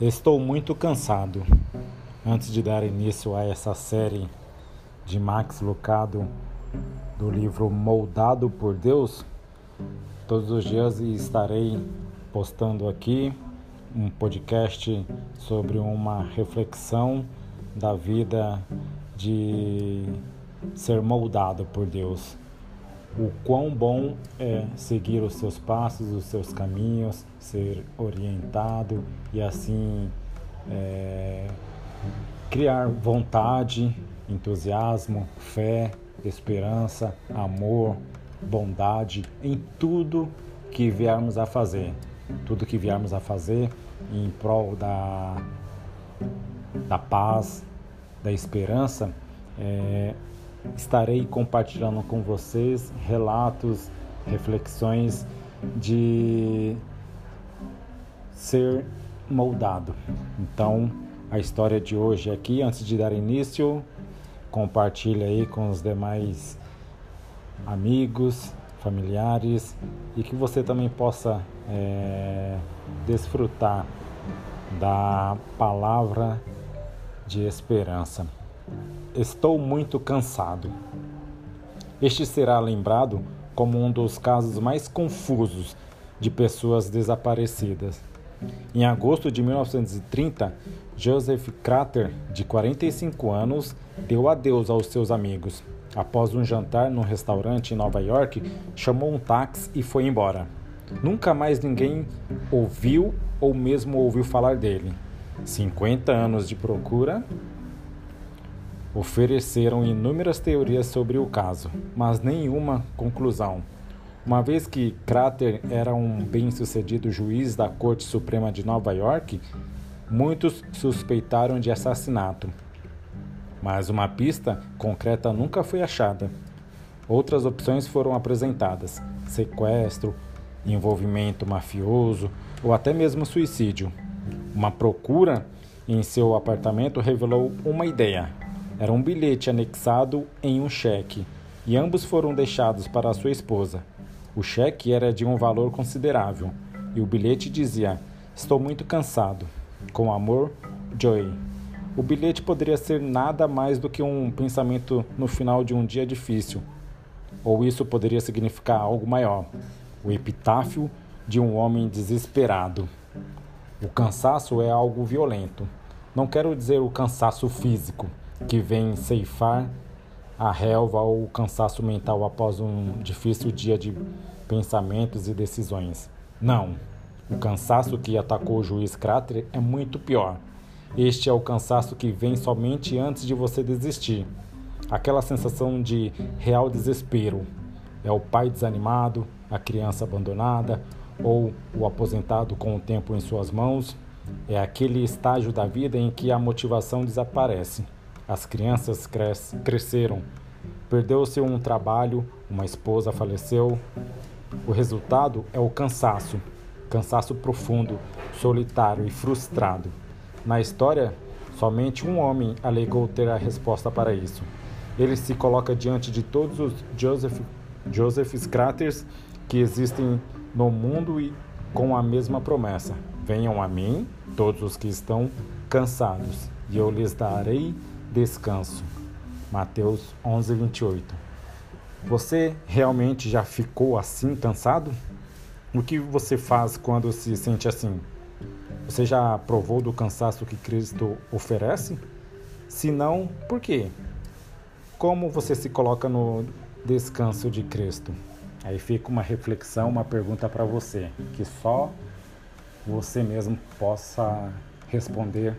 Estou muito cansado. Antes de dar início a essa série de Max Lucado do livro Moldado por Deus, todos os dias estarei postando aqui um podcast sobre uma reflexão da vida de ser moldado por Deus o quão bom é seguir os seus passos, os seus caminhos, ser orientado e assim é, criar vontade, entusiasmo, fé, esperança, amor, bondade em tudo que viermos a fazer, tudo que viermos a fazer em prol da, da paz, da esperança. É, estarei compartilhando com vocês relatos, reflexões de ser moldado. Então, a história de hoje aqui, antes de dar início, compartilhe aí com os demais amigos, familiares e que você também possa é, desfrutar da palavra de esperança. Estou muito cansado. Este será lembrado como um dos casos mais confusos de pessoas desaparecidas. Em agosto de 1930, Joseph Crater, de 45 anos, deu adeus aos seus amigos. Após um jantar num restaurante em Nova York, chamou um táxi e foi embora. Nunca mais ninguém ouviu ou mesmo ouviu falar dele. 50 anos de procura Ofereceram inúmeras teorias sobre o caso, mas nenhuma conclusão. Uma vez que Crater era um bem-sucedido juiz da Corte Suprema de Nova York, muitos suspeitaram de assassinato. Mas uma pista concreta nunca foi achada. Outras opções foram apresentadas: sequestro, envolvimento mafioso ou até mesmo suicídio. Uma procura em seu apartamento revelou uma ideia: era um bilhete anexado em um cheque, e ambos foram deixados para sua esposa. O cheque era de um valor considerável, e o bilhete dizia: Estou muito cansado. Com amor, Joey. O bilhete poderia ser nada mais do que um pensamento no final de um dia difícil. Ou isso poderia significar algo maior: o epitáfio de um homem desesperado. O cansaço é algo violento. Não quero dizer o cansaço físico que vem ceifar a relva ou o cansaço mental após um difícil dia de pensamentos e decisões. Não. O cansaço que atacou o juiz Crater é muito pior. Este é o cansaço que vem somente antes de você desistir. Aquela sensação de real desespero. É o pai desanimado, a criança abandonada ou o aposentado com o tempo em suas mãos. É aquele estágio da vida em que a motivação desaparece. As crianças cres cresceram. Perdeu-se um trabalho, uma esposa faleceu. O resultado é o cansaço, cansaço profundo, solitário e frustrado. Na história, somente um homem alegou ter a resposta para isso. Ele se coloca diante de todos os Joseph, Joseph que existem no mundo e com a mesma promessa: Venham a mim, todos os que estão cansados, e eu lhes darei descanso. Mateus 11, 28. Você realmente já ficou assim cansado? O que você faz quando se sente assim? Você já provou do cansaço que Cristo oferece? Se não, por quê? Como você se coloca no descanso de Cristo? Aí fica uma reflexão, uma pergunta para você, que só você mesmo possa responder